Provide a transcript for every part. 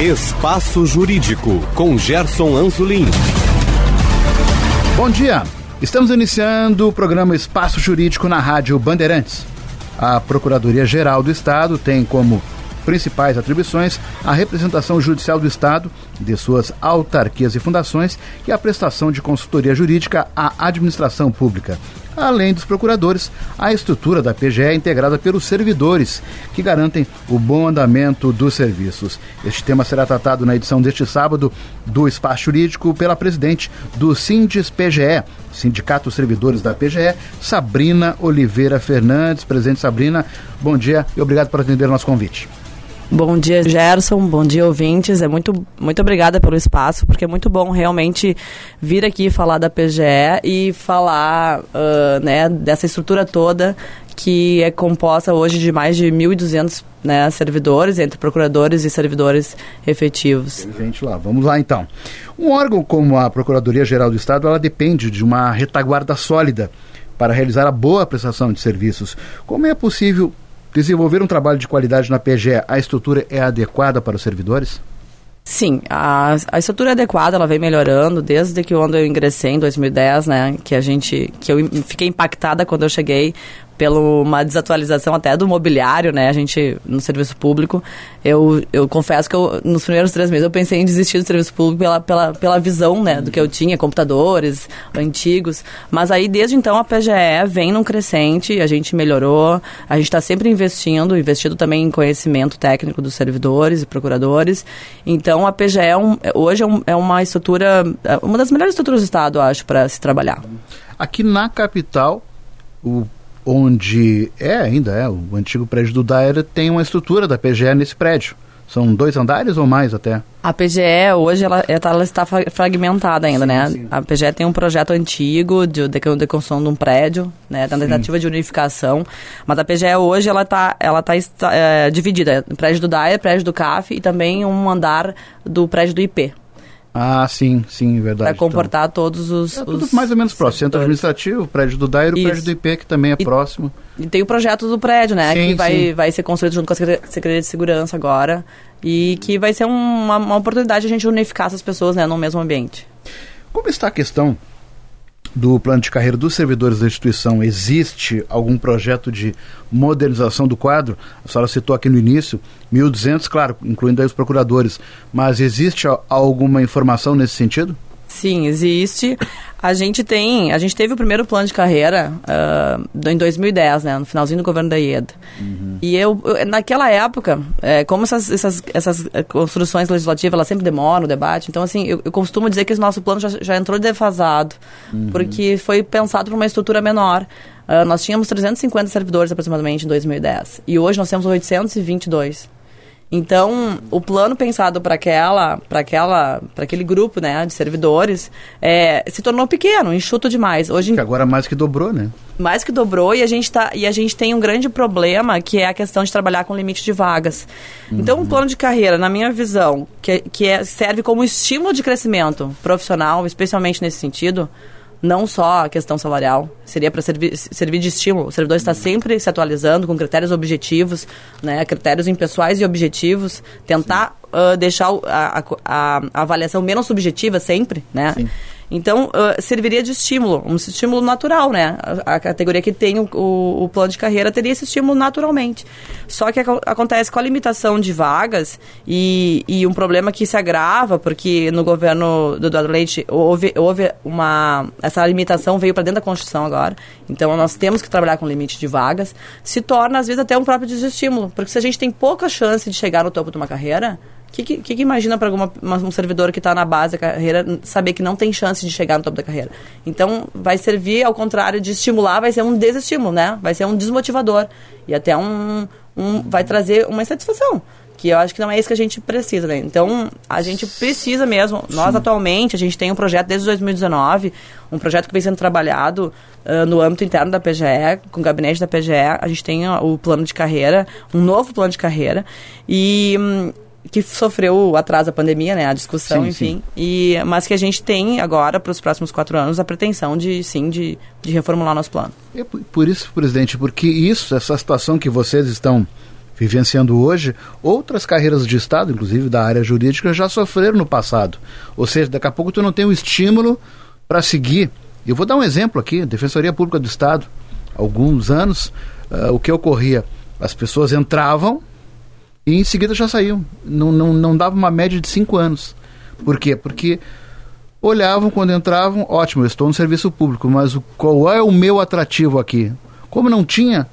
Espaço Jurídico, com Gerson Anzolin. Bom dia. Estamos iniciando o programa Espaço Jurídico na Rádio Bandeirantes. A Procuradoria-Geral do Estado tem como principais atribuições a representação judicial do Estado, de suas autarquias e fundações e a prestação de consultoria jurídica à administração pública. Além dos procuradores, a estrutura da PGE é integrada pelos servidores, que garantem o bom andamento dos serviços. Este tema será tratado na edição deste sábado do Espaço Jurídico pela presidente do Sindes PGE, Sindicato dos Servidores da PGE, Sabrina Oliveira Fernandes. Presidente Sabrina, bom dia e obrigado por atender o nosso convite. Bom dia, Gerson. Bom dia, ouvintes. É muito, muito obrigada pelo espaço, porque é muito bom realmente vir aqui falar da PGE e falar uh, né, dessa estrutura toda que é composta hoje de mais de 1.200 né, servidores, entre procuradores e servidores efetivos. Gente lá, vamos lá então. Um órgão como a Procuradoria-Geral do Estado, ela depende de uma retaguarda sólida para realizar a boa prestação de serviços. Como é possível desenvolver um trabalho de qualidade na PGE, a estrutura é adequada para os servidores? Sim, a, a estrutura é adequada, ela vem melhorando desde que quando eu ingressei em 2010, né, que a gente, que eu fiquei impactada quando eu cheguei pela uma desatualização até do mobiliário, né? A gente, no serviço público, eu, eu confesso que eu, nos primeiros três meses eu pensei em desistir do serviço público pela, pela, pela visão, né? Do que eu tinha, computadores antigos. Mas aí, desde então, a PGE vem num crescente, a gente melhorou, a gente está sempre investindo, investindo também em conhecimento técnico dos servidores e procuradores. Então, a PGE é um, hoje é, um, é uma estrutura, é uma das melhores estruturas do Estado, acho, para se trabalhar. Aqui na capital, o onde é ainda é o antigo prédio do Daira tem uma estrutura da PGE nesse prédio. São dois andares ou mais até? A PGE hoje ela, ela está fragmentada ainda, sim, né? Sim. A PGE tem um projeto antigo de, de, de construção de um prédio, né? Da tentativa sim. de unificação. Mas a PGE hoje ela está ela tá, é, dividida. Prédio do DAE, prédio do CAF e também um andar do prédio do IP. Ah, sim, sim, verdade. Para comportar então, todos os, é tudo mais ou menos próximo. Centro administrativo, prédio do Dairo, o prédio do IP, que também é e, próximo. E tem o projeto do prédio, né? Sim, que vai, vai ser construído junto com a Secretaria de Segurança agora. E que vai ser uma, uma oportunidade de a gente unificar essas pessoas né, no mesmo ambiente. Como está a questão do plano de carreira dos servidores da instituição, existe algum projeto de modernização do quadro? A senhora citou aqui no início, 1.200, claro, incluindo aí os procuradores, mas existe alguma informação nesse sentido? Sim, existe. A gente tem, a gente teve o primeiro plano de carreira uh, em 2010, né, no finalzinho do governo da IED. Uhum. E eu, eu, naquela época, é, como essas, essas, essas eh, construções legislativas, elas sempre demoram o debate, então assim, eu, eu costumo dizer que esse nosso plano já, já entrou defasado, uhum. porque foi pensado para uma estrutura menor. Uh, nós tínhamos 350 servidores aproximadamente em 2010, e hoje nós temos 822. Então, o plano pensado para aquela, para aquela, para aquele grupo, né, de servidores, é, se tornou pequeno, enxuto demais. Hoje que agora mais que dobrou, né? Mais que dobrou e a gente tá e a gente tem um grande problema que é a questão de trabalhar com limite de vagas. Uhum. Então, um plano de carreira, na minha visão, que que é, serve como estímulo de crescimento profissional, especialmente nesse sentido, não só a questão salarial, seria para servir, servir de estímulo. O servidor está sempre se atualizando com critérios objetivos, né, critérios impessoais e objetivos, tentar uh, deixar a, a, a, avaliação menos subjetiva sempre, né? Sim. Então, uh, serviria de estímulo, um estímulo natural, né? A, a categoria que tem o, o, o, plano de carreira teria esse estímulo naturalmente. Só que acontece com a limitação de vagas e, e um problema que se agrava, porque no governo do Eduardo Leite houve, houve uma... Essa limitação veio para dentro da Constituição agora, então nós temos que trabalhar com limite de vagas, se torna, às vezes, até um próprio desestímulo, porque se a gente tem pouca chance de chegar no topo de uma carreira, o que, que, que, imagina para um servidor que está na base da carreira saber que não tem chance de chegar no topo da carreira? Então, vai servir, ao contrário de estimular, vai ser um desestímulo, né? Vai ser um desmotivador. E até um, um vai trazer uma insatisfação que eu acho que não é isso que a gente precisa, né? Então, a gente precisa mesmo. Nós, Sim. atualmente, a gente tem um projeto desde 2019, um projeto que vem sendo trabalhado uh, no âmbito interno da PGE, com o gabinete da PGE. A gente tem uh, o plano de carreira, um novo plano de carreira. E. Um, que sofreu o atraso da pandemia, né? A discussão, sim, enfim. Sim. E, mas que a gente tem agora, para os próximos quatro anos, a pretensão de, sim, de, de reformular nosso plano. É por isso, presidente, porque isso, essa situação que vocês estão vivenciando hoje, outras carreiras de Estado, inclusive da área jurídica, já sofreram no passado. Ou seja, daqui a pouco tu não tem o estímulo para seguir. Eu vou dar um exemplo aqui, Defensoria Pública do Estado, alguns anos, uh, o que ocorria? As pessoas entravam e em seguida já saíam. Não, não, não dava uma média de cinco anos. Por quê? Porque olhavam quando entravam, ótimo, eu estou no serviço público, mas o, qual é o meu atrativo aqui? Como não tinha,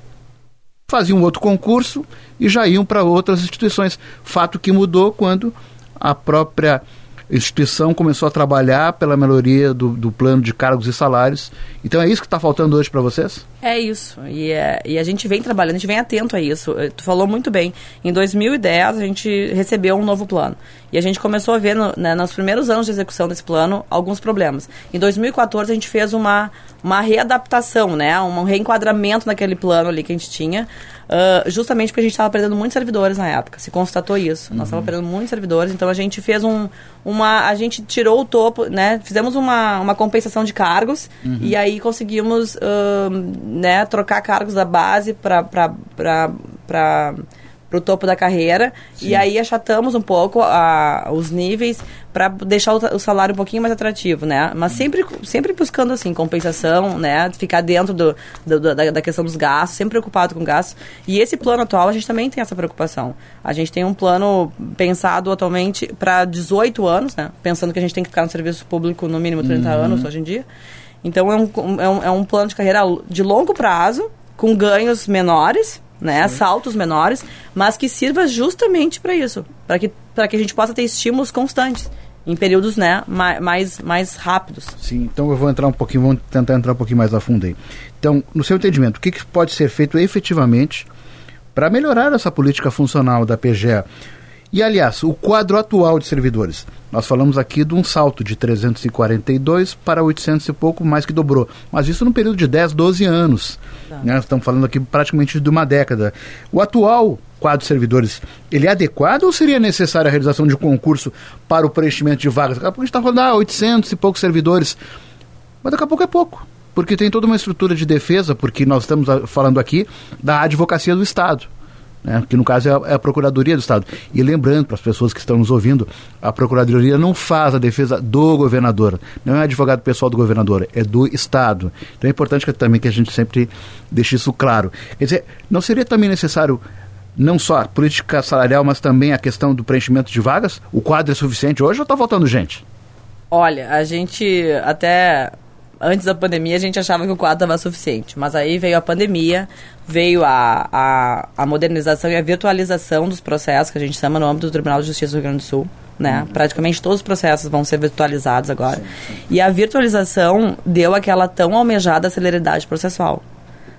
faziam outro concurso e já iam para outras instituições. Fato que mudou quando a própria instituição começou a trabalhar pela melhoria do, do plano de cargos e salários. Então é isso que está faltando hoje para vocês? É isso. E, é, e, a gente vem trabalhando, a gente vem atento a isso. Eh, tu falou muito bem. Em 2010, a gente recebeu um novo plano. E a gente começou a ver, no, né, nos primeiros anos de execução desse plano, alguns problemas. Em 2014, a gente fez uma, uma readaptação, né, um reenquadramento naquele plano ali que a gente tinha, uh, justamente porque a gente estava perdendo muitos servidores na época. Se constatou isso. Uhum. Nós estávamos perdendo muitos servidores, então a gente fez um, uma... A gente tirou o topo, né, fizemos uma, uma compensação de cargos uhum. e aí conseguimos... Uh, né, trocar cargos da base para para o topo da carreira Sim. e aí achatamos um pouco a, os níveis para deixar o, o, salário um pouquinho mais atrativo, né? Mas sempre, sempre buscando assim compensação, né? Ficar dentro do, do da, da, questão dos gastos, sempre preocupado com gastos. E esse plano atual a gente também tem essa preocupação. A gente tem um plano pensado atualmente para 18 anos, né? Pensando que a gente tem que ficar no serviço público no mínimo 30 uhum. anos hoje em dia. Então é um, é um, é um plano de carreira de longo prazo, com ganhos menores, né, Sim. saltos menores, mas que sirva justamente para isso, para que, que a gente possa ter estímulos constantes em períodos né, mais, mais rápidos. Sim, então eu vou entrar um pouquinho, vamos tentar entrar um pouquinho mais a fundo aí. Então, no seu entendimento, o que, que pode ser feito efetivamente para melhorar essa política funcional da PGE? E, aliás, o quadro atual de servidores. Nós falamos aqui de um salto de 342 para 800 e pouco, mais que dobrou. Mas isso no período de 10, 12 anos. Tá. Né? Estamos falando aqui praticamente de uma década. O atual quadro de servidores, ele é adequado ou seria necessária a realização de um concurso para o preenchimento de vagas? Daqui a pouco a gente está falando, ah, 800 e poucos servidores. Mas daqui a pouco é pouco. Porque tem toda uma estrutura de defesa, porque nós estamos falando aqui da advocacia do Estado né, que no caso é a, é a, Procuradoria do Estado. E lembrando para as pessoas que estão nos ouvindo, a Procuradoria não faz a defesa do governador, não é advogado pessoal do governador, é do Estado. Então é importante que, também que a gente sempre deixe isso claro. Quer dizer, não seria também necessário não só a política salarial, mas também a questão do preenchimento de vagas? O quadro é suficiente hoje ou está faltando gente? Olha, a gente até antes da pandemia a gente achava que o quadro estava suficiente, mas aí veio a pandemia, veio a, a, a, modernização e a virtualização dos processos que a gente chama no âmbito do Tribunal de Justiça do Rio Grande do Sul. Né? Uhum. Praticamente todos os processos vão ser virtualizados agora. Sim, sim. E a virtualização deu aquela tão almejada celeridade processual.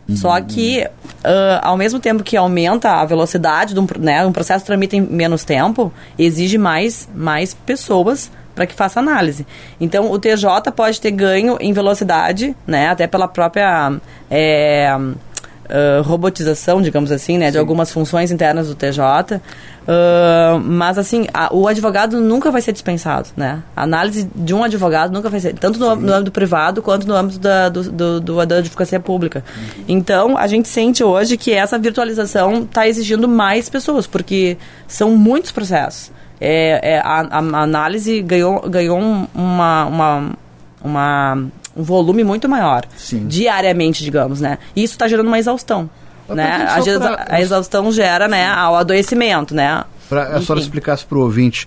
Uhum. Só que, uh, ao mesmo tempo que aumenta a velocidade, de um, né, um processo tramita em menos tempo, exige mais, mais pessoas para que faça análise. Então, o TJ pode ter ganho em velocidade, né, até pela própria é, uh, robotização, digamos assim, né, Sim. de algumas funções internas do TJ. Uh, mas assim, a, o advogado nunca vai ser dispensado, né? A análise de um advogado nunca vai ser, tanto no, no âmbito privado quanto no âmbito da, do, do, do, da advocacia pública. Uhum. Então, a gente sente hoje que essa virtualização está exigindo mais pessoas, porque são muitos processos é, é a, a, análise ganhou, ganhou uma, uma, uma, um volume muito maior. Sim. Diariamente, digamos, né? E isso está gerando uma exaustão. Né? A, pra... a, exaustão gera né, o adoecimento, né? Para a senhora explicasse para o ouvinte,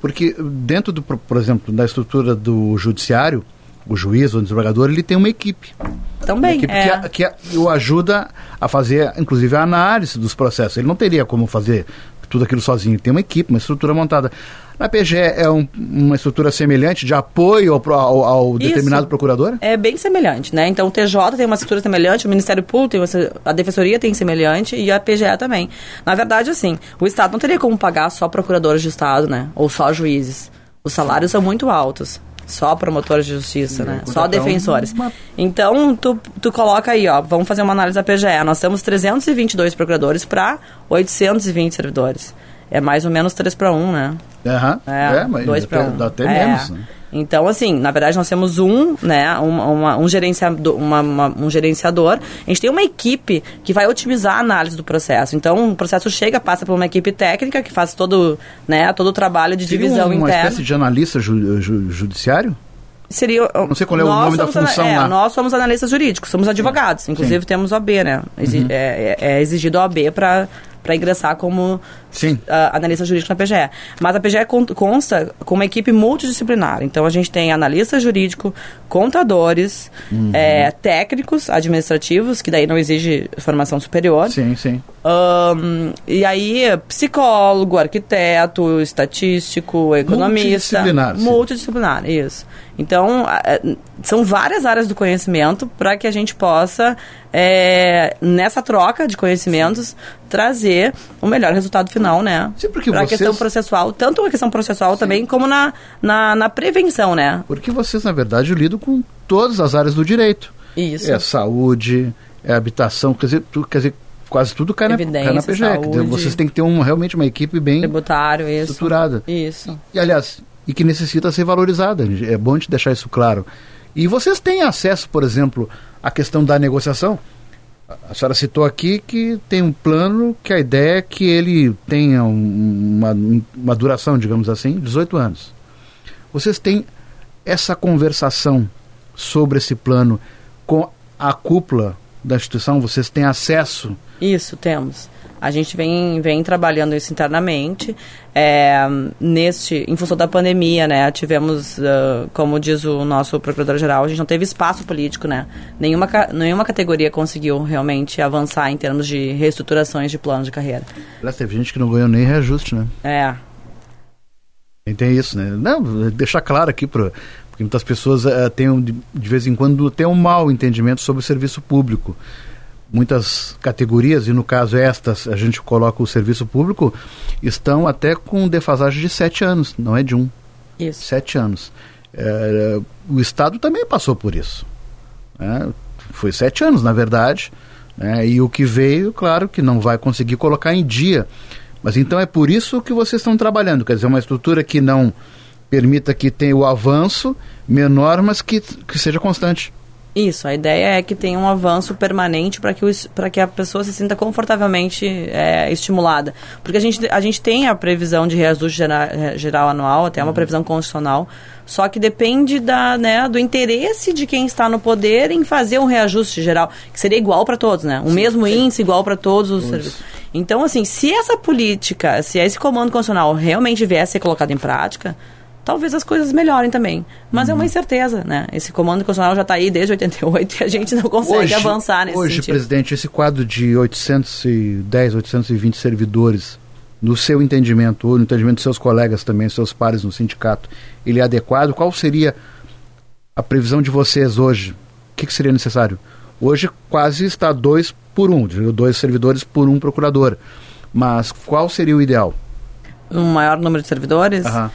porque dentro, do, por exemplo, da estrutura do judiciário, o juiz ou o desembargador, ele tem uma equipe. Também, uma equipe é. que, que o ajuda a fazer, inclusive, a análise dos processos. Ele não teria como fazer tudo aquilo sozinho. Tem uma equipe, uma estrutura montada. Na PGE é um, uma estrutura semelhante de apoio ao, ao, ao determinado procurador? É bem semelhante, né? Então o TJ tem uma estrutura semelhante, o Ministério Público tem uma, a Defensoria tem semelhante e a PGE também. Na verdade, assim, o Estado não teria como pagar só procuradores de Estado, né? Ou só juízes. Os salários são muito altos. Só promotores de justiça, né? Só defensores. Uma... Então, tu, tu coloca aí, ó, vamos fazer uma análise da PGE. Nós temos 322 procuradores para 820 servidores. É mais ou menos 3 para 1, né? Uhum. É, é mas 2 para 1. Dá até é. menos, né? Então, assim, na verdade nós temos um, né, uma, uma, um, gerenciador, uma, um gerenciador, a gente tem uma equipe que vai otimizar a análise do processo. Então, o processo chega, passa por uma equipe técnica que faz todo, né, todo o trabalho de Seria divisão uma interna. Uma espécie de analista ju, ju, judiciário? seria. Não sei qual é o nome da função é, lá. Nós somos analistas jurídicos, somos advogados. Inclusive Sim. temos OAB, né? Exi uhum. é, é, é, exigido OAB para ingressar como Sim. Analista jurídico na PGE. Mas a PGE consta com uma equipe multidisciplinar. Então a gente tem analista jurídico, contadores, uhum. é, técnicos administrativos, que daí não exige formação superior. Sim, sim. Um, e aí, psicólogo, arquiteto, estatístico, economista. Multidisciplinar. Multidisciplinar, isso. Então, são várias áreas do conhecimento para que a gente possa, é, nessa troca de conhecimentos, trazer o melhor resultado final, né? Sim, porque para vocês... questão processual, tanto a questão processual Sim. também, como na, na, na, prevenção, né? Porque vocês, na verdade, lidam com todas as áreas do direito. Isso. É saúde, é habitação, quer dizer, quer dizer quase tudo cai na, cai na PGE. Saúde, vocês têm que ter um, realmente uma equipe bem tributário, isso. estruturada. Isso. E, aliás, e que necessita ser valorizada. É bom te deixar isso claro. E vocês têm acesso, por exemplo, à questão da negociação? A senhora citou aqui que tem um plano que a ideia é que ele tenha uma, uma duração, digamos assim, 18 anos. Vocês têm essa conversação sobre esse plano com a cúpula da instituição? Vocês têm acesso? Isso, temos. A gente vem, vem trabalhando isso internamente. É, neste, em função da pandemia, né, tivemos, uh, como diz o nosso procurador-geral, a gente não teve espaço político, né? Nenhuma, nenhuma categoria conseguiu realmente avançar em termos de reestruturações de planos de carreira. Aliás, teve gente que não ganhou nem reajuste, né? É. Tem isso, né? Não, deixar claro aqui para porque muitas pessoas uh, têm de, de vez em quando têm um mau entendimento sobre o serviço público muitas categorias, e no caso estas, a gente coloca o serviço público, estão até com defasagem de sete anos, não é de um. Isso. Sete anos. É, o Estado também passou por isso. Né? Foi sete anos, na verdade. Né? E o que veio, claro, que não vai conseguir colocar em dia. Mas então é por isso que vocês estão trabalhando. Quer dizer, uma estrutura que não permita que tenha o avanço menor, mas que, que seja constante. Isso, a ideia é que tenha um avanço permanente para que, que a pessoa se sinta confortavelmente é, estimulada. Porque a gente, a gente tem a previsão de reajuste geral, geral anual, até uma uhum. previsão constitucional, só que depende da, né, do interesse de quem está no poder em fazer um reajuste geral, que seria igual para todos, né? O sim, mesmo sim. índice igual para todos os serviços. Então, assim, se essa política, se esse comando constitucional realmente viesse a ser colocado em prática, talvez as coisas melhorem também. Mas uhum. é uma incerteza, né? Esse comando constitucional já está aí desde 88 e a gente não consegue hoje, avançar nesse hoje, sentido. Hoje, presidente, esse quadro de 810, 820 servidores, no seu entendimento, ou no entendimento de seus colegas também, seus pares no sindicato, ele é adequado? Qual seria a previsão de vocês hoje? O que, que seria necessário? Hoje quase está dois por um, dois servidores por um procurador. Mas qual seria o ideal? Um maior número de servidores? Uhum.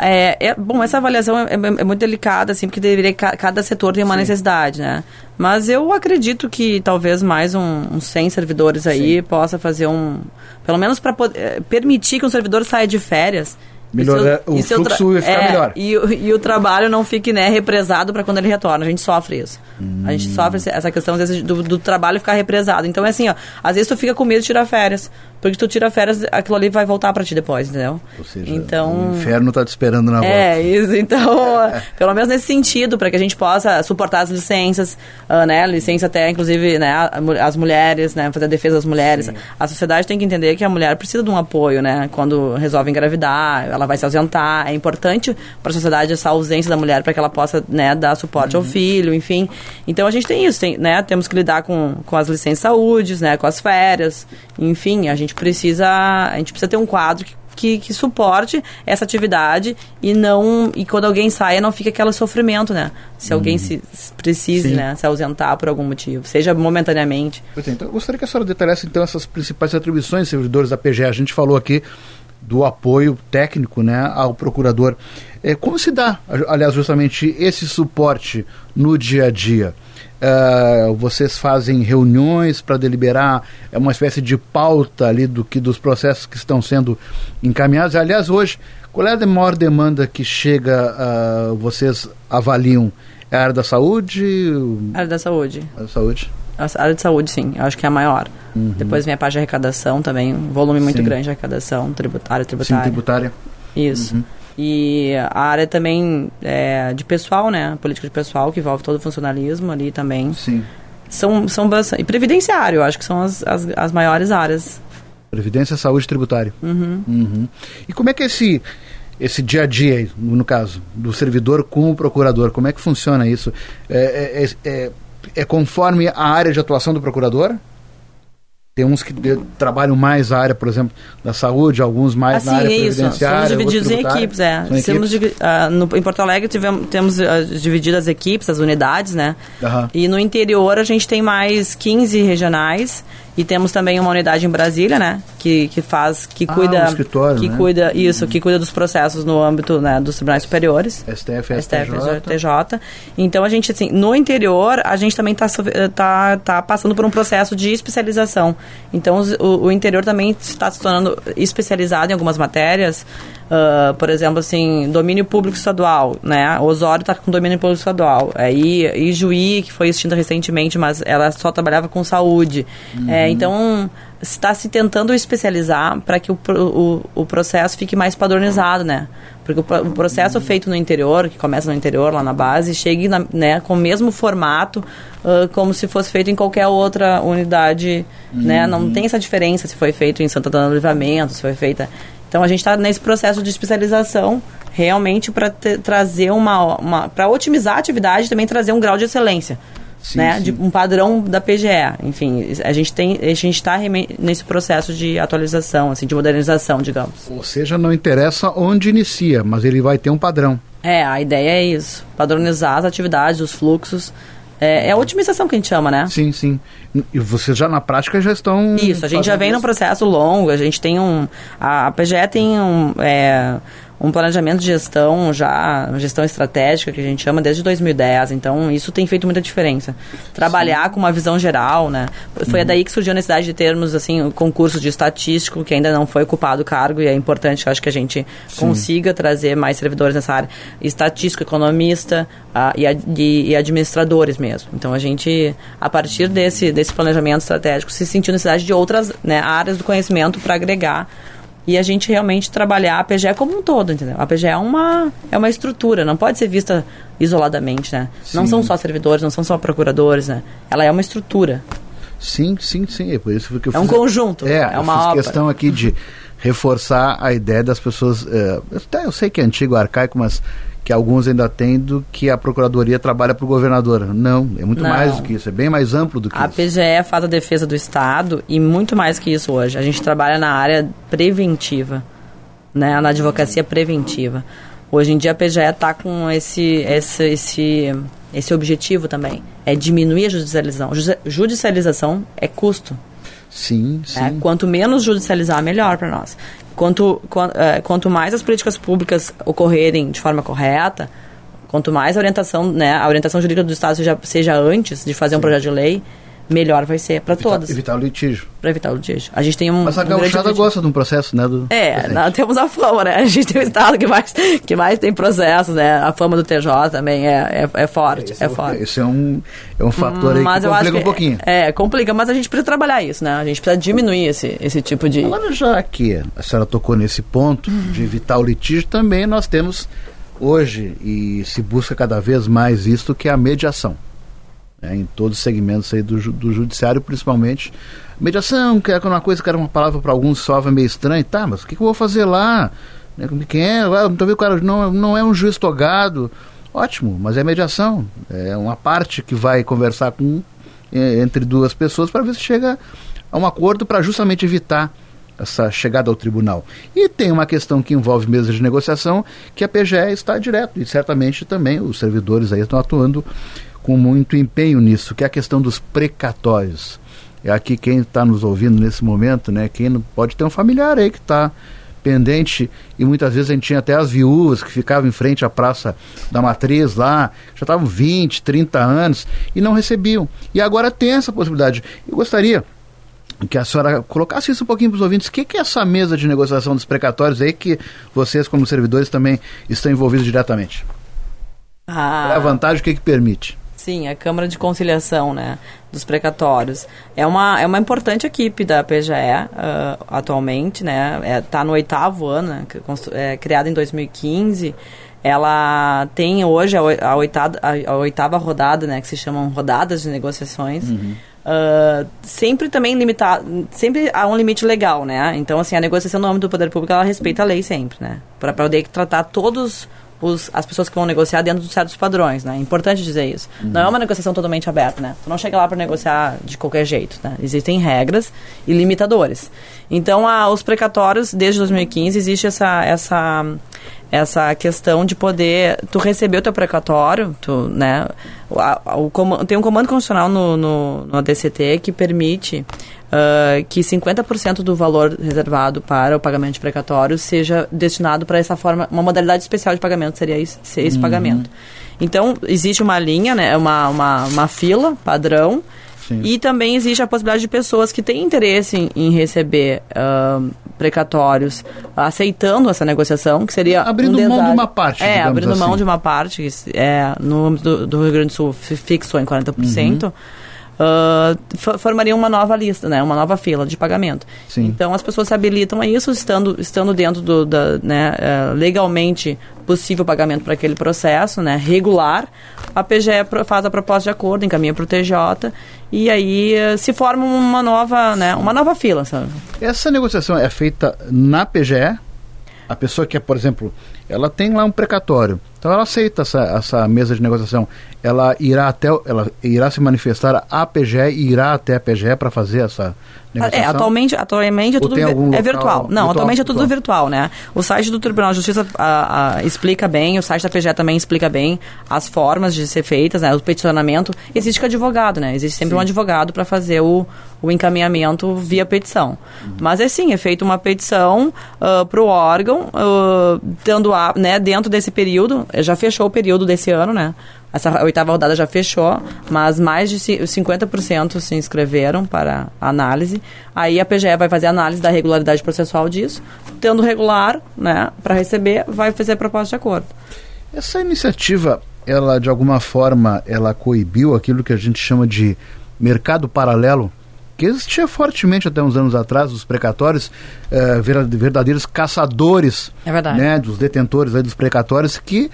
É, é, bom, essa avaliação é, é, é, muito delicada, assim, porque deveria, cada setor tem uma Sim. necessidade, né? Mas eu acredito que talvez mais um, uns 100 servidores aí Sim. possa fazer um... Pelo menos para é, permitir que um servidor saia de férias Melhorar, o fluxo ia ficar é, melhor. E, e, o trabalho não fique né, represado para quando ele retorna. A gente sofre isso. Hum. A gente sofre essa questão, vezes, do, do, trabalho ficar represado. Então é assim, ó, às vezes tu fica com medo de tirar férias. Porque tu tira férias, aquilo ali vai voltar para ti depois, entendeu? Ou seja, então, o inferno tá te esperando na volta. É, isso. Então, pelo menos nesse sentido, para que a gente possa suportar as licenças, uh, né? Licença até, inclusive, né? As mulheres, né? Fazer a defesa das mulheres. Sim. A sociedade tem que entender que a mulher precisa de um apoio, né? Quando resolve engravidar, ela vai se ausentar. É importante para a sociedade essa ausência da mulher para que ela possa, né? Dar suporte uhum. ao filho, enfim. Então, a gente tem isso, tem, né? Temos que lidar com, com as licenças saúde, né? Com as férias, enfim, a gente precisa, a gente precisa ter um quadro que que, que, suporte essa atividade e não e quando alguém saia não fica aquele sofrimento, né? Se alguém hum. se, se precise, Sim. né, se ausentar por algum motivo, seja momentaneamente. É, então, eu gostaria que a senhora detalhasse então essas principais atribuições dos servidores da PGE. A gente falou aqui do apoio técnico, né, ao procurador. É, como se dá, aliás, justamente esse suporte no dia a dia? Uh, vocês fazem reuniões para deliberar é uma espécie de pauta ali do que dos processos que estão sendo encaminhados. Aliás, hoje, qual é a maior demanda que chega, uh, vocês avaliam? É a área da saúde? A área da saúde. A área da saúde. A área de saúde, sim, eu acho que é a maior. Uhum. Depois vem a parte de arrecadação também, um volume muito sim. grande de arrecadação, tributária, tributária. Sim, tributária. Isso. Uhum. E a área também é, de pessoal, né? Política de pessoal, que envolve todo o funcionalismo ali também. Sim. São, são bastante. E previdenciário, acho que são as, as, as maiores áreas. Previdência, saúde e tributário. Uhum. Uhum. E como é que esse, esse dia a dia, no caso, do servidor com o procurador, como é que funciona isso? É, é, é, é conforme a área de atuação do procurador? Tem uns que de, trabalham mais a área, por exemplo, da saúde, alguns mais assim, na área isso. previdenciária. Somos divididos em equipes, é. Somos, uh, no, em Porto Alegre tivemos, temos uh, dividido as equipes, as unidades, né? Uhum. E no interior a gente tem mais 15 regionais e temos também uma unidade em Brasília, né? Que, que faz, que ah, cuida. Um escritório, que né? cuida, isso, que cuida dos processos no âmbito né, dos tribunais superiores. STF, STF, STJ. Então a gente, assim, no interior, a gente também está tá, tá passando por um processo de especialização. Então o, o interior também está se tornando especializado em algumas matérias. Uh, por exemplo, assim, domínio público estadual, né? Osório está com domínio público estadual. Aí, e Juí, que foi extinta recentemente, mas ela só trabalhava com saúde. Uhum. É, então, está se tentando especializar para que o, o, o, processo fique mais padronizado, né? Porque o, o, processo uhum. feito no interior, que começa no interior, lá na base, chegue na, né, com o mesmo formato uh, como se fosse feito em qualquer outra unidade, uhum. né? Não uhum. tem essa diferença se foi feito em Santa Ana do Livramento, se foi feita então a gente está nesse processo de especialização realmente para trazer uma, uma para otimizar a atividade e também trazer um grau de excelência. Sim, né, sim. de um padrão da PGE. Enfim, a gente tem, a gente está nesse processo de atualização, assim, de modernização, digamos. Ou seja, não interessa onde inicia, mas ele vai ter um padrão. É, a ideia é isso, padronizar as atividades, os fluxos. É, é a otimização que a gente chama, né? Sim, sim. E vocês já na prática já estão. Isso, a gente já vem isso? num processo longo, a gente tem um. A, a PGE tem um. É, um planejamento de gestão já, gestão estratégica que a gente chama desde 2010. Então, isso tem feito muita diferença. Trabalhar Sim. com uma visão geral, né? Foi uhum. daí que surgiu a necessidade de termos, assim, o concurso de estatístico, que ainda não foi ocupado o cargo, e é importante, acho que a gente Sim. consiga trazer mais servidores nessa área. Estatístico, economista uh, e, e, e, administradores mesmo. Então, a gente, a partir desse, desse planejamento estratégico, se sentiu necessidade de outras né, áreas do conhecimento para agregar e a gente realmente trabalhar a PGE como um todo, entendeu? A PGE é uma, é uma estrutura, não pode ser vista isoladamente, né? Sim. Não são só servidores, não são só procuradores, né? Ela é uma estrutura. Sim, sim, sim. É por isso que eu É um conjunto, é, é uma eu fiz obra. questão aqui de reforçar a ideia das pessoas. É, até eu sei que é antigo, arcaico, mas que alguns ainda têm do que a Procuradoria trabalha para o governador. Não, é muito Não. mais do que isso, é bem mais amplo do que a isso. A PGE faz a defesa do Estado e muito mais que isso hoje. A gente trabalha na área preventiva, né, na advocacia preventiva. Hoje em dia a PGE está com esse, esse, esse, esse objetivo também, é diminuir a judicialização. Judicialização é custo. Sim, sim. É, quanto menos judicializar, melhor para nós. Quanto, quanto, é, quanto mais as políticas públicas ocorrerem de forma correta, quanto mais a orientação, né, a orientação jurídica do Estado seja, seja antes de fazer Sim. um projeto de lei, melhor vai ser para todos. Evitar o litígio. Para evitar o litígio. A gente tem um. Mas a um gauchada gosta de um processo, né? Do é, nós temos a fama, né? A gente tem o estado que mais, que mais tem processos, né? A fama do TJ também é, é, é forte. Esse é, forte. Esse é um, é um fator aí mas que complica que, um pouquinho. É, complica, mas a gente precisa trabalhar isso, né? A gente precisa diminuir esse, esse tipo de. Agora, já que a senhora tocou nesse ponto uhum. de evitar o litígio, também nós temos hoje, e se busca cada vez mais isto, que é a mediação né, em todos os segmentos aí do, do judiciário, principalmente. Mediação, que é uma coisa que era uma palavra para alguns soava meio estranha, tá, mas o que, que eu vou fazer lá? Né, quem é? Ah, talvez o cara não, não é um juiz togado. Ótimo, mas é mediação. É uma parte que vai conversar com, entre duas pessoas para ver se chega a um acordo para justamente evitar essa chegada ao tribunal. E tem uma questão que envolve mesa de negociação, que a PGE está direto, e certamente também os servidores aí estão atuando com muito empenho nisso, que é a questão dos precatórios. É aqui quem está nos ouvindo nesse momento, né? Quem pode ter um familiar aí que está pendente e muitas vezes a gente tinha até as viúvas que ficavam em frente à Praça da Matriz lá, já estavam 20, 30 anos e não recebiam. E agora tem essa possibilidade. Eu gostaria que a senhora colocasse isso um pouquinho para os ouvintes. O que, que é essa mesa de negociação dos precatórios aí que vocês, como servidores, também estão envolvidos diretamente? Ah. É a vantagem, o que, que permite? Sim, a Câmara de Conciliação né, dos Precatórios. É uma, é uma importante equipe da PGE uh, atualmente, né? Está é, tá no oitavo ano, né, é, criada em 2015. Ela tem hoje a, a, oitava, a, a, oitava rodada, né, que se chamam rodadas de negociações. Uhum. Uh, sempre também limitado, sempre há um limite legal, né? Então, assim, a negociação no âmbito do poder público, ela respeita a lei sempre, né? Para poder tratar todos os, as pessoas que vão negociar dentro de certos padrões, né? Importante dizer isso. Uhum. Não é uma negociação totalmente aberta, né? Tu não chega lá para negociar de qualquer jeito, né? Existem regras e limitadores. Então, a, os precatórios, desde 2015, existe essa, essa, essa questão de poder tu receber o teu precatório, tu, né? O, o, tem um comando constitucional no, no, no ADCT que permite uh, que 50% do valor reservado para o pagamento de precatório seja destinado para essa forma, uma modalidade especial de pagamento seria esse, esse uhum. pagamento. Então, existe uma linha, né, uma, uma, uma fila padrão, Sim. E também existe a possibilidade de pessoas que têm interesse em, em receber uh, precatórios, aceitando essa negociação, que seria. Abrindo um mão de uma parte. É, abrindo assim. mão de uma parte, que é, no âmbito do, do Rio Grande do Sul fixou em 40%. Uhum uh, formariam uma nova lista, né, uma nova fila de pagamento. Sim. Então as pessoas se habilitam a isso, estando, estando dentro do da, né, uh, legalmente possível pagamento para aquele processo, né, regular, a PGE faz a proposta de acordo, encaminha para o TJ e aí uh, se forma uma nova, né, uma nova fila. Sabe? Essa negociação é feita na PGE? A pessoa que é, por exemplo, ela tem lá um precatório. Então ela aceita essa, essa mesa de negociação. Ela irá até ela irá se manifestar a PGE e irá até a PGE para fazer essa é, atualmente, atualmente é tudo vi é virtual. Não, virtual, atualmente é tudo virtual. virtual, né? O site do Tribunal de Justiça a, a, explica bem, o site da PGE também explica bem as formas de ser feitas, né? O peticionamento. Existe com advogado, né? Existe sempre Sim. um advogado para fazer o, o encaminhamento via petição. Uhum. Mas é sim, é feita uma petição uh, para o órgão, uh, tendo né, dentro desse período, já fechou o período desse ano, né? Essa oitava rodada já fechou, mas mais de 50% se inscreveram para análise. Aí a PGE vai fazer análise da regularidade processual disso. Tendo regular, né, para receber, vai fazer a proposta de acordo. Essa iniciativa, ela de alguma forma, ela coibiu aquilo que a gente chama de mercado paralelo que existia fortemente até uns anos atrás, os precatórios, eh, verdadeiros caçadores é né, dos detentores aí dos precatórios que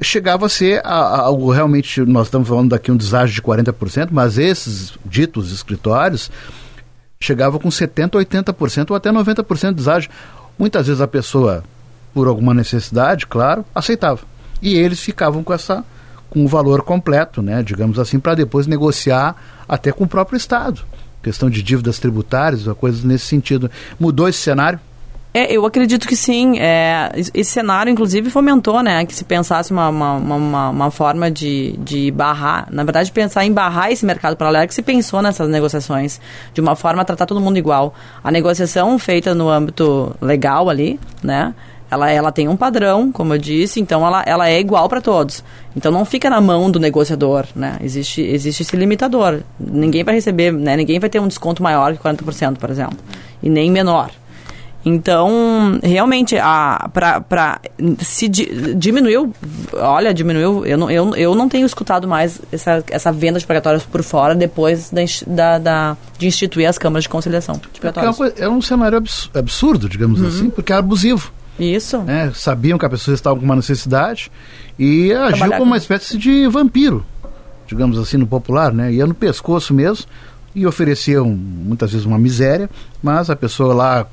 chegava a ser algo realmente, nós estamos falando daqui um deságio de 40%, mas esses ditos escritórios chegavam com 70%, 80% ou até 90% de deságio. Muitas vezes a pessoa, por alguma necessidade, claro, aceitava. E eles ficavam com essa com o valor completo, né, digamos assim, para depois negociar até com o próprio Estado. Questão de dívidas tributárias, coisas nesse sentido. Mudou esse cenário? É, eu acredito que sim. É, esse cenário, inclusive, fomentou, né? Que se pensasse uma, uma, uma, uma, forma de, de barrar, na verdade, pensar em barrar esse mercado paralelo, que se pensou nessas negociações, de uma forma a tratar todo mundo igual. A negociação feita no âmbito legal ali, né? Ela, ela tem um padrão, como eu disse, então ela, ela é igual para todos. Então não fica na mão do negociador, né? Existe, existe esse limitador. Ninguém vai receber, né? Ninguém vai ter um desconto maior que 40%, por exemplo. E nem menor. Então, realmente, a, pra, pra, se di, diminuiu, olha, diminuiu, eu não, eu, eu não tenho escutado mais essa, essa venda de precatórios por fora depois da, da, de instituir as câmaras de conciliação de precatórios. É, um cenário absurdo, digamos uhum. assim, porque é abusivo. Isso. Né? Sabiam que a pessoa estava com uma necessidade e agiu como uma espécie de vampiro, digamos assim, no popular, né? Ia no pescoço mesmo e ofereciam muitas vezes uma miséria, mas a pessoa lá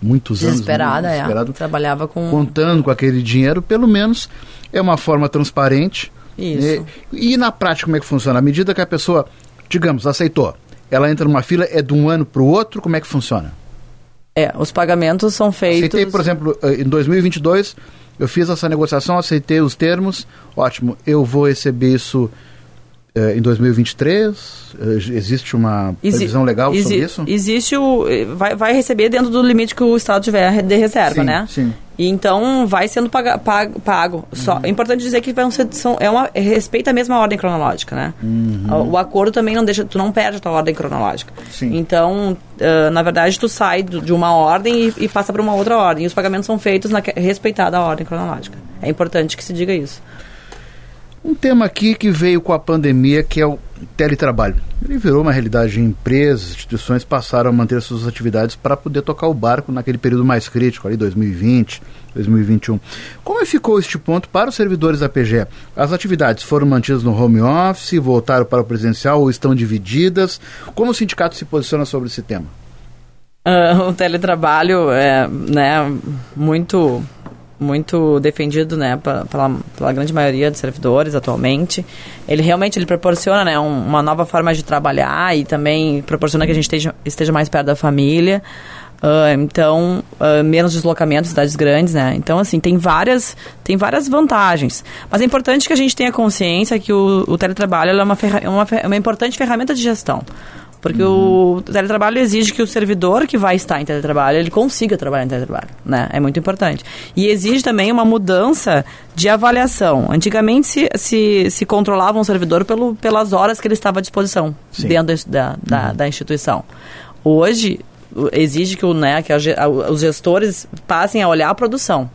muitos desesperada, anos. Desesperada, é. Trabalhava com... Contando com aquele dinheiro, pelo menos é uma forma transparente. Isso. Né? E na prática, como é que funciona? À medida que a pessoa, digamos, aceitou, ela entra numa fila, é de um ano para o outro, como é que funciona? É, os pagamentos são feitos... Aceitei, por exemplo, eh, em 2022, eu fiz essa negociação, aceitei os termos, ótimo, eu vou receber isso em 2023? Existe uma previsão Exi legal sobre isso? Existe o. Vai, vai receber dentro do limite que o Estado tiver de reserva, sim, né? Sim. E então vai sendo paga, pago. pago. Só, uhum. É importante dizer que vão ser, são, é uma, respeita a mesma ordem cronológica, né? Uhum. O, o, acordo também não deixa, tu não perde a tua ordem cronológica. Sim. Então, uh, na verdade, tu sai de uma ordem e, e passa para uma outra ordem. E os pagamentos são feitos na, respeitada a ordem cronológica. É importante que se diga isso. Um tema aqui que veio com a pandemia, que é o teletrabalho. Ele virou uma realidade. Empresas, instituições passaram a manter suas atividades para poder tocar o barco naquele período mais crítico, ali 2020, 2021. Como ficou este ponto para os servidores da PGE? As atividades foram mantidas no home office, voltaram para o presencial ou estão divididas? Como o sindicato se posiciona sobre esse tema? Uh, o teletrabalho é né, muito muito defendido né, pela, pela grande maioria dos servidores atualmente. Ele realmente ele proporciona né, um, uma nova forma de trabalhar e também proporciona que a gente esteja, esteja mais perto da família. Uh, então, uh, menos deslocamento, cidades grandes, né? Então, assim, tem várias, tem várias vantagens. Mas é importante que a gente tenha consciência que o, o teletrabalho é uma, ferra uma, uma importante ferramenta de gestão. Porque uhum. o teletrabalho exige que o servidor que vai estar em teletrabalho, ele consiga trabalhar em teletrabalho, né? É muito importante. E exige também uma mudança de avaliação. Antigamente se, se, se controlava um servidor pelo, pelas horas que ele estava à disposição Sim. dentro da, da, uhum. da instituição. Hoje, exige que, o, né, que a, os gestores passem a olhar a produção,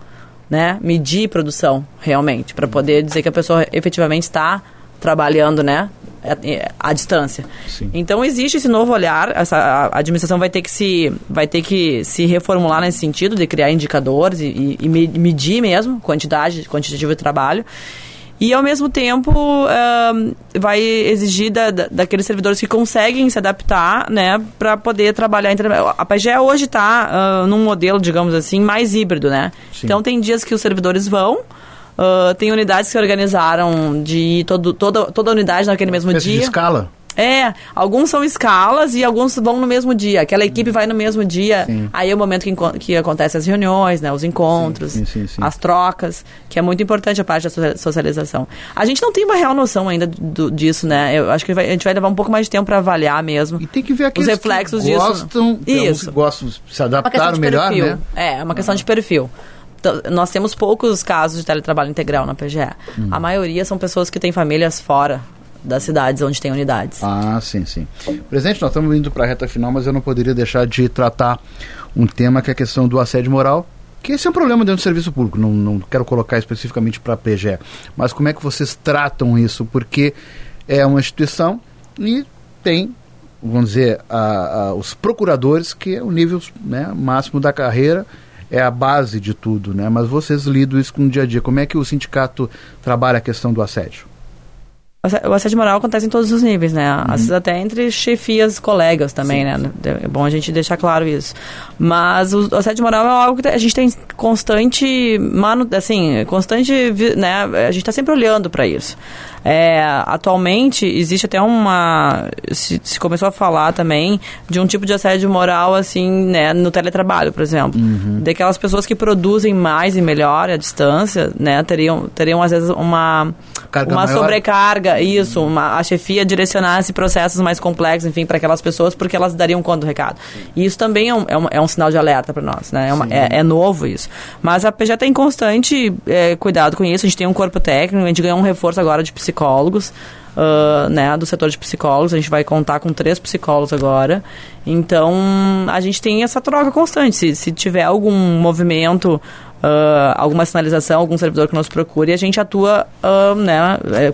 né? Medir produção, realmente, para poder dizer que a pessoa efetivamente está trabalhando, né? À distância. Sim. Então existe esse novo olhar, essa, a administração vai ter que se vai ter que se reformular nesse sentido de criar indicadores e, e medir mesmo quantidade, quantitativo de trabalho. E ao mesmo tempo vai exigir da, da, daqueles servidores que conseguem se adaptar, né, para poder trabalhar. A PGE hoje está uh, num modelo, digamos assim, mais híbrido, né? Sim. Então tem dias que os servidores vão, Uh, tem unidades que se organizaram de todo, toda, toda a unidade naquele mesmo dia. De escala? É, alguns são escalas e alguns vão no mesmo dia. Aquela equipe vai no mesmo dia. Sim. Aí é o momento que, que acontecem as reuniões, né, os encontros, sim, sim, as trocas, que é muito importante a parte da socialização. A gente não tem uma real noção ainda do, disso, né? Eu acho que vai, a gente vai levar um pouco mais de tempo para avaliar mesmo. E tem que ver aqueles os reflexos que gostam, disso. Isso. Que gostam, se adaptaram melhor, né? É, é uma questão de perfil nós temos poucos casos de teletrabalho integral na PGE. Hum. A maioria são pessoas que têm famílias fora das cidades onde tem unidades. Ah, sim, sim. Presidente, nós estamos indo para a reta final, mas eu não poderia deixar de tratar um tema que é a questão do assédio moral, que esse é um problema dentro do serviço público, não, não quero colocar especificamente para a PGE, mas como é que vocês tratam isso? Porque é uma instituição e tem, vamos dizer, a, a, os procuradores, que é o nível né, máximo da carreira, é a base de tudo, né? Mas vocês lidam isso com o dia a dia. Como é que o sindicato trabalha a questão do assédio? O assédio moral acontece em todos os níveis, né? Às vezes até entre chefias, colegas também, sim, né? É bom a gente deixar claro isso. Mas o assédio moral é algo que a gente tem constante, manu, assim, constante, né? A gente está sempre olhando para isso. É, atualmente existe até uma se, se, começou a falar também de um tipo de assédio moral assim né no teletrabalho por exemplo uhum. daquelas pessoas que produzem mais e melhor à distância né teriam teriam às vezes uma Carga uma maior. sobrecarga isso uma, a chefia direcionasse processos mais complexos enfim para aquelas pessoas porque elas dariam conta do recado e isso também é um, é um, é um sinal de alerta para nós né é, uma, é, é, novo isso mas a PJ tem constante é, cuidado com isso a gente tem um corpo técnico a gente ganhou um reforço agora de psicólogos, uh, né, do setor de psicólogos. A gente vai contar com três psicólogos agora. Então, a gente tem essa troca constante. Se, se tiver algum movimento, uh, alguma sinalização, algum servidor que nos procure, a gente atua, uh, né, é,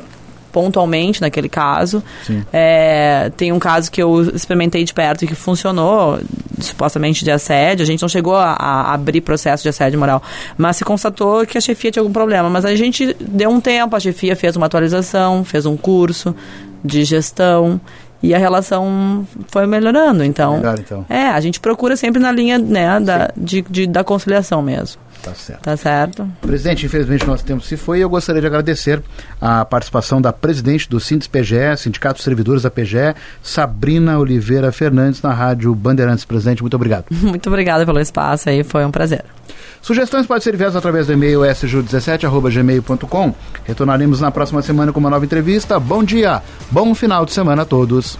pontualmente naquele caso. É, tem um caso que eu experimentei de perto e que funcionou, supostamente de assédio. A gente não chegou a, a, abrir processo de assédio moral, mas se constatou que a chefia tinha algum problema. Mas a gente deu um tempo, a chefia fez uma atualização, fez um curso de gestão e a relação foi melhorando. Então, então. é, a gente procura sempre na linha né, da, de, de, da conciliação mesmo. Tá certo. Tá certo. Presidente, infelizmente nosso tempo se foi e eu gostaria de agradecer a participação da presidente do Sintes PGE, Sindicato dos Servidores da PGE, Sabrina Oliveira Fernandes, na Rádio Bandeirantes. Presidente, muito obrigado. muito obrigada pelo espaço aí, foi um prazer. Sugestões podem ser enviadas através do e-mail sju17.gmail.com. Retornaremos na próxima semana com uma nova entrevista. Bom dia! Bom final de semana a todos.